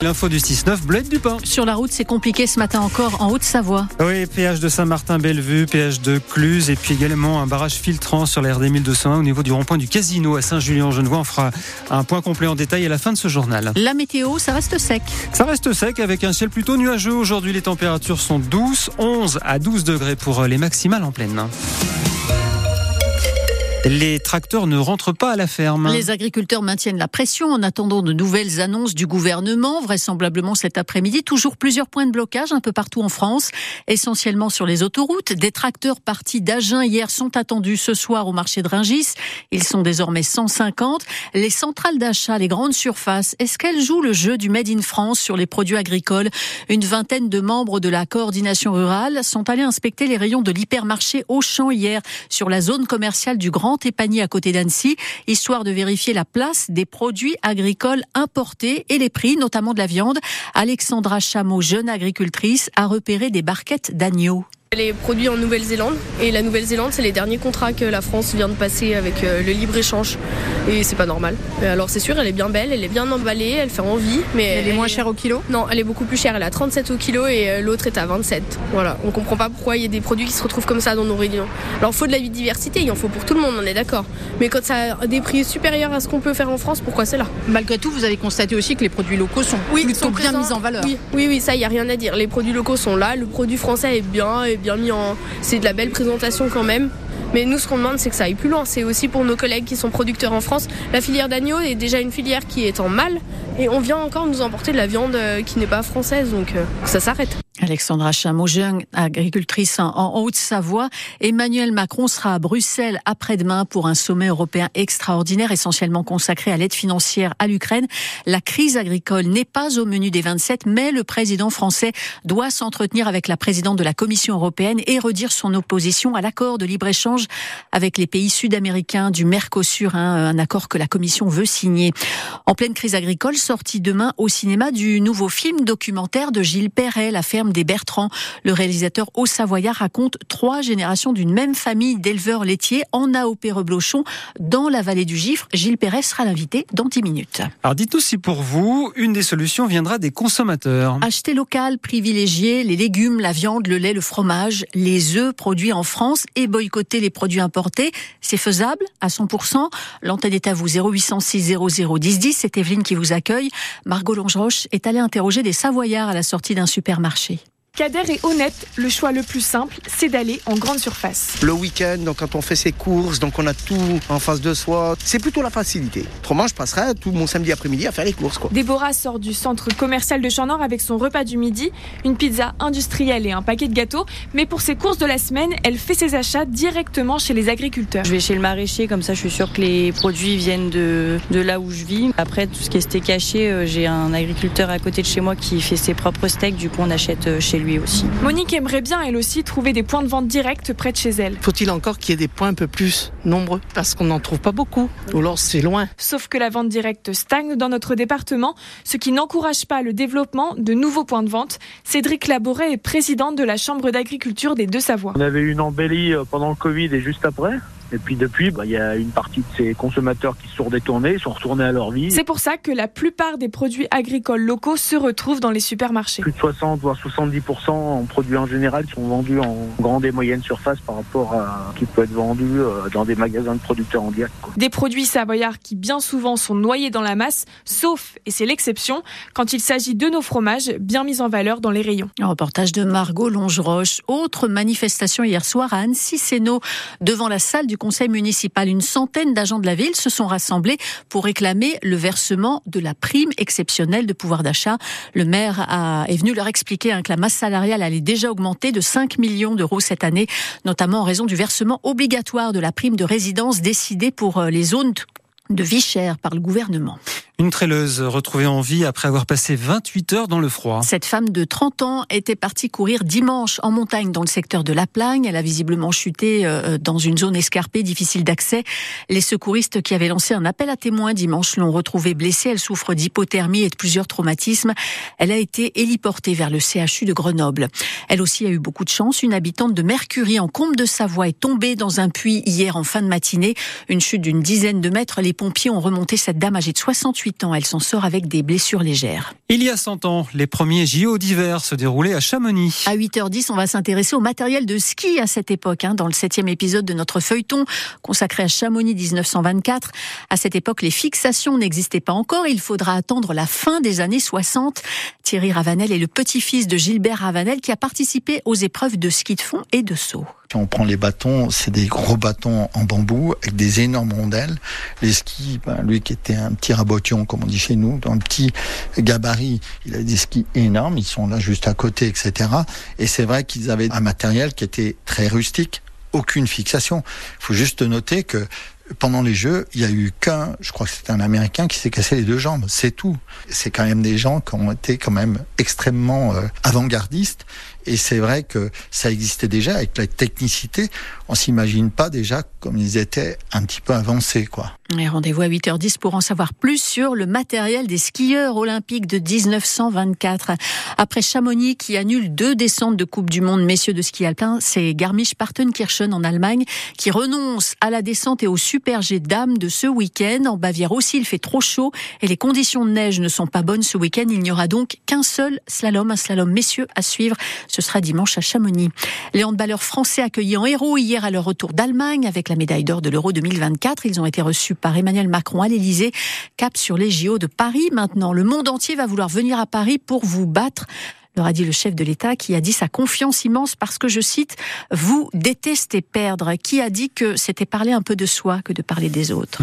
L'info du 6-9, Bled du Pain. Sur la route, c'est compliqué ce matin encore en Haute-Savoie. Oui, péage de Saint-Martin-Bellevue, péage de Cluse et puis également un barrage filtrant sur la RD 1201 au niveau du rond-point du Casino à Saint-Julien-en-Genevois. On fera un point complet en détail à la fin de ce journal. La météo, ça reste sec. Ça reste sec avec un ciel plutôt nuageux. Aujourd'hui, les températures sont douces, 11 à 12 degrés pour les maximales en pleine. Les tracteurs ne rentrent pas à la ferme. Les agriculteurs maintiennent la pression en attendant de nouvelles annonces du gouvernement, vraisemblablement cet après-midi. Toujours plusieurs points de blocage un peu partout en France, essentiellement sur les autoroutes. Des tracteurs partis d'Agen hier sont attendus ce soir au marché de Ringis. Ils sont désormais 150. Les centrales d'achat, les grandes surfaces, est-ce qu'elles jouent le jeu du Made in France sur les produits agricoles? Une vingtaine de membres de la coordination rurale sont allés inspecter les rayons de l'hypermarché Auchan hier sur la zone commerciale du Grand et à côté d'Annecy, histoire de vérifier la place des produits agricoles importés et les prix, notamment de la viande. Alexandra Chameau, jeune agricultrice, a repéré des barquettes d'agneaux. Elle est produite en Nouvelle-Zélande et la Nouvelle-Zélande, c'est les derniers contrats que la France vient de passer avec euh, le libre-échange et c'est pas normal. Alors c'est sûr, elle est bien belle, elle est bien emballée, elle fait envie, mais elle est moins chère au kilo? Non, elle est beaucoup plus chère, elle est à 37 au kilo et euh, l'autre est à 27. Voilà, on comprend pas pourquoi il y a des produits qui se retrouvent comme ça dans nos régions. Alors il faut de la diversité, il en faut pour tout le monde, on est d'accord. Mais quand ça a des prix supérieurs à ce qu'on peut faire en France, pourquoi c'est là Malgré tout, vous avez constaté aussi que les produits locaux sont plutôt bien mis en valeur. Oui, oui, oui ça, il y a rien à dire. Les produits locaux sont là, le produit français est bien, bien mis en. C'est de la belle présentation quand même. Mais nous, ce qu'on demande, c'est que ça aille plus loin. C'est aussi pour nos collègues qui sont producteurs en France. La filière d'agneau est déjà une filière qui est en mal. Et on vient encore nous emporter de la viande euh, qui n'est pas française. Donc euh, ça s'arrête. Alexandra Chameau, jeune agricultrice en Haute-Savoie. Emmanuel Macron sera à Bruxelles après-demain pour un sommet européen extraordinaire essentiellement consacré à l'aide financière à l'Ukraine. La crise agricole n'est pas au menu des 27, mais le président français doit s'entretenir avec la présidente de la Commission européenne et redire son opposition à l'accord de libre-échange avec les pays sud-américains du Mercosur, hein, un accord que la Commission veut signer. En pleine crise agricole, sortie demain au cinéma du nouveau film documentaire de Gilles Perret, La ferme des Bertrands. Le réalisateur haut-savoyard raconte trois générations d'une même famille d'éleveurs laitiers en AOP Reblochon, dans la vallée du Gifre. Gilles Perret sera l'invité dans 10 minutes. Alors dites-nous si pour vous, une des solutions viendra des consommateurs. Acheter local, privilégier les légumes, la viande, le lait, le fromage, les œufs produits en France et boycotter les produits importés, c'est faisable à 100%. L'antenne est à vous 0806 00 10 10. C'est Evelyne qui vous accueille. Margot Longeroche est allée interroger des Savoyards à la sortie d'un supermarché. Kader est honnête, le choix le plus simple, c'est d'aller en grande surface. Le week-end, donc quand on fait ses courses, donc on a tout en face de soi, c'est plutôt la facilité. Autrement, je passerai tout mon samedi après-midi à faire les courses. Quoi. Déborah sort du centre commercial de Champ-Nord avec son repas du midi, une pizza industrielle et un paquet de gâteaux. Mais pour ses courses de la semaine, elle fait ses achats directement chez les agriculteurs. Je vais chez le maraîcher, comme ça je suis sûre que les produits viennent de, de là où je vis. Après, tout ce qui est steak caché, euh, j'ai un agriculteur à côté de chez moi qui fait ses propres steaks, du coup on achète euh, chez lui aussi. Monique aimerait bien, elle aussi, trouver des points de vente directs près de chez elle. Faut-il encore qu'il y ait des points un peu plus nombreux? Parce qu'on n'en trouve pas beaucoup. Ou alors c'est loin. Sauf que la vente directe stagne dans notre département, ce qui n'encourage pas le développement de nouveaux points de vente. Cédric Laboret est président de la Chambre d'agriculture des Deux-Savoies. On avait une embellie euh, pendant le Covid et juste après. Et puis depuis, bah, il y a une partie de ces consommateurs qui se sont détournés, sont retournés à leur vie. C'est pour ça que la plupart des produits agricoles locaux se retrouvent dans les supermarchés. Plus de 60 voire 70% en produits en général sont vendus en grande et moyenne surface par rapport à ce qui peut être vendu euh, dans des magasins de producteurs en direct. Des produits savoyards qui bien souvent sont noyés dans la masse, sauf, et c'est l'exception, quand il s'agit de nos fromages bien mis en valeur dans les rayons. Un reportage de Margot Longeroche. Autre manifestation hier soir à Annecy-Sénat devant la salle du conseil municipal. Une centaine d'agents de la ville se sont rassemblés pour réclamer le versement de la prime exceptionnelle de pouvoir d'achat. Le maire est venu leur expliquer hein, que la masse salariale allait déjà augmenter de 5 millions d'euros cette année, notamment en raison du versement obligatoire de la prime de résidence décidée pour euh, les zones de vie chère par le gouvernement. Une traileuse retrouvée en vie après avoir passé 28 heures dans le froid. Cette femme de 30 ans était partie courir dimanche en montagne dans le secteur de La Plagne. Elle a visiblement chuté euh, dans une zone escarpée, difficile d'accès. Les secouristes qui avaient lancé un appel à témoins dimanche l'ont retrouvée blessée. Elle souffre d'hypothermie et de plusieurs traumatismes. Elle a été héliportée vers le CHU de Grenoble. Elle aussi a eu beaucoup de chance. Une habitante de Mercury en Combe de Savoie est tombée dans un puits hier en fin de matinée. Une chute d'une dizaine de mètres. Les pompiers ont remonté cette dame âgée de 68 28 ans. Elle s'en sort avec des blessures légères. Il y a 100 ans, les premiers JO d'hiver se déroulaient à Chamonix. À 8h10, on va s'intéresser au matériel de ski à cette époque, hein, dans le septième épisode de notre feuilleton consacré à Chamonix 1924. À cette époque, les fixations n'existaient pas encore. Il faudra attendre la fin des années 60. Thierry Ravanel est le petit-fils de Gilbert Ravanel qui a participé aux épreuves de ski de fond et de saut. Si on prend les bâtons, c'est des gros bâtons en bambou avec des énormes rondelles. Les skis, ben, lui qui était un petit rabotion, comme on dit chez nous, dans le petit gabarit, il a des skis énormes, ils sont là juste à côté, etc. Et c'est vrai qu'ils avaient un matériel qui était très rustique, aucune fixation. Il faut juste noter que pendant les Jeux, il y a eu qu'un, je crois que c'était un Américain qui s'est cassé les deux jambes, c'est tout. C'est quand même des gens qui ont été quand même extrêmement euh, avant-gardistes et c'est vrai que ça existait déjà avec la technicité. On s'imagine pas déjà comme ils étaient un petit peu avancés, quoi. Rendez-vous à 8h10 pour en savoir plus sur le matériel des skieurs olympiques de 1924. Après Chamonix qui annule deux descentes de Coupe du Monde messieurs de ski alpin, c'est Garmisch-Partenkirchen en Allemagne qui renonce à la descente et au super G dames de ce week-end. En Bavière aussi, il fait trop chaud et les conditions de neige ne sont pas bonnes ce week-end. Il n'y aura donc qu'un seul slalom, un slalom messieurs à suivre ce sera dimanche à Chamonix. Les handballeurs français accueillis en héros hier à leur retour d'Allemagne avec la médaille d'or de l'Euro 2024. Ils ont été reçus par Emmanuel Macron à l'Elysée. Cap sur les JO de Paris maintenant. Le monde entier va vouloir venir à Paris pour vous battre leur a dit le chef de l'État qui a dit sa confiance immense parce que, je cite, vous détestez perdre. Qui a dit que c'était parler un peu de soi que de parler des autres?